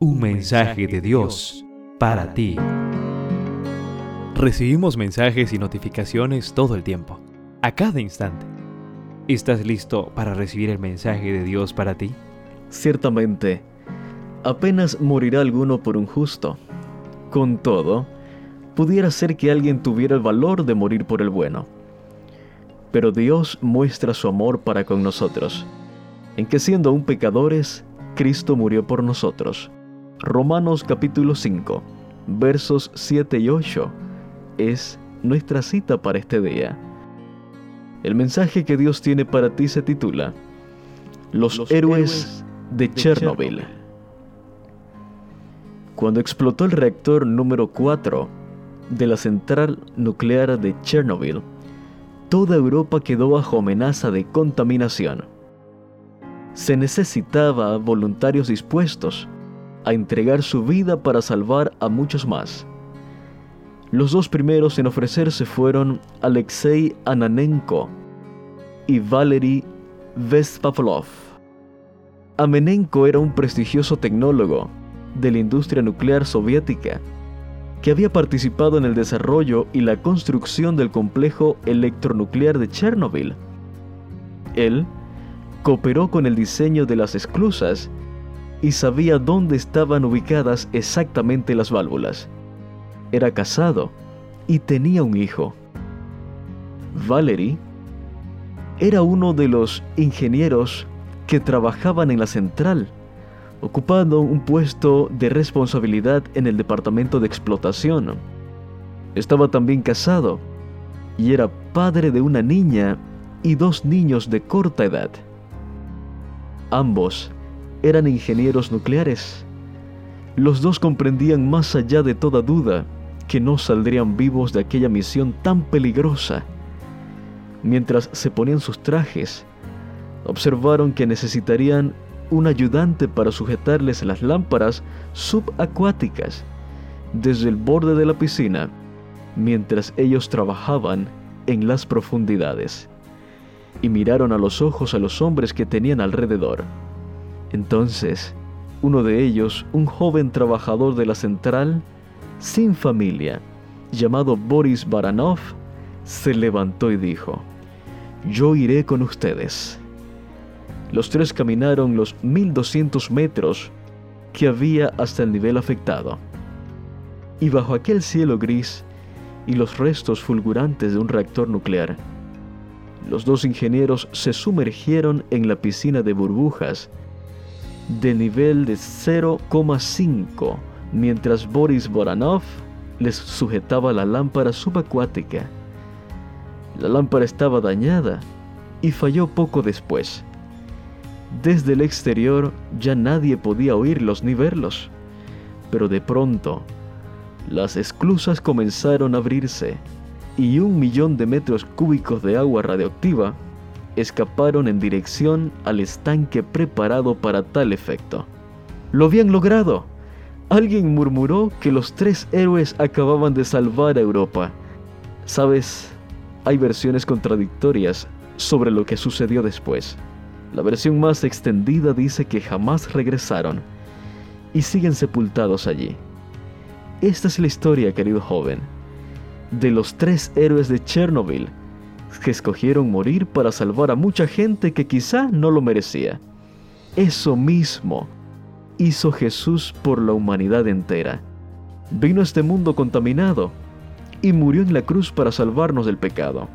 Un mensaje de Dios para ti. Recibimos mensajes y notificaciones todo el tiempo, a cada instante. ¿Estás listo para recibir el mensaje de Dios para ti? Ciertamente, apenas morirá alguno por un justo. Con todo, pudiera ser que alguien tuviera el valor de morir por el bueno. Pero Dios muestra su amor para con nosotros, en que siendo aún pecadores, Cristo murió por nosotros Romanos capítulo 5, versos 7 y 8 es nuestra cita para este día. El mensaje que Dios tiene para ti se titula Los, héroes, de, Chernobyl. Cuando explotó el reactor número 4 de la central nuclear de Chernobyl, toda Europa quedó bajo amenaza de contaminación. Se necesitaba voluntarios dispuestos a entregar su vida para salvar a muchos más. Los dos primeros en ofrecerse fueron Alexei Ananenko y Valery Vespavlov. Amenenko era un prestigioso tecnólogo de la industria nuclear soviética que había participado en el desarrollo y la construcción del complejo electronuclear de Chernobyl. Él cooperó con el diseño de las esclusas y sabía dónde estaban ubicadas exactamente las válvulas. Era casado y tenía un hijo. Valery era uno de los ingenieros que trabajaban en la central, ocupando un puesto de responsabilidad en el departamento de explotación. Estaba también casado y era padre de una niña y dos niños de corta edad. Ambos eran ingenieros nucleares. Los dos comprendían más allá de toda duda que no saldrían vivos de aquella misión tan peligrosa. Mientras se ponían sus trajes, observaron que necesitarían un ayudante para sujetarles las lámparas subacuáticas desde el borde de la piscina mientras ellos trabajaban en las profundidades y miraron a los ojos a los hombres que tenían alrededor. Entonces, uno de ellos, un joven trabajador de la central, sin familia, llamado Boris Baranov, se levantó y dijo, Yo iré con ustedes. Los tres caminaron los 1200 metros que había hasta el nivel afectado. Y bajo aquel cielo gris y los restos fulgurantes de un reactor nuclear, los dos ingenieros se sumergieron en la piscina de burbujas de nivel de 0,5, mientras Boris Boranov les sujetaba la lámpara subacuática. La lámpara estaba dañada y falló poco después. Desde el exterior ya nadie podía oírlos ni verlos, pero de pronto las esclusas comenzaron a abrirse y un millón de metros cúbicos de agua radioactiva escaparon en dirección al estanque preparado para tal efecto. Lo habían logrado. Alguien murmuró que los tres héroes acababan de salvar a Europa. Sabes, hay versiones contradictorias sobre lo que sucedió después. La versión más extendida dice que jamás regresaron y siguen sepultados allí. Esta es la historia, querido joven, de los tres héroes de Chernobyl que escogieron morir para salvar a mucha gente que quizá no lo merecía. Eso mismo hizo Jesús por la humanidad entera. Vino a este mundo contaminado y murió en la cruz para salvarnos del pecado.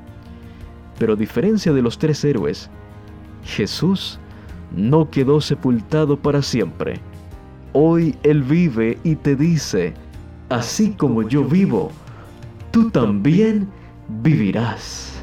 Pero a diferencia de los tres héroes, Jesús no quedó sepultado para siempre. Hoy Él vive y te dice, así como yo vivo, tú también vivirás.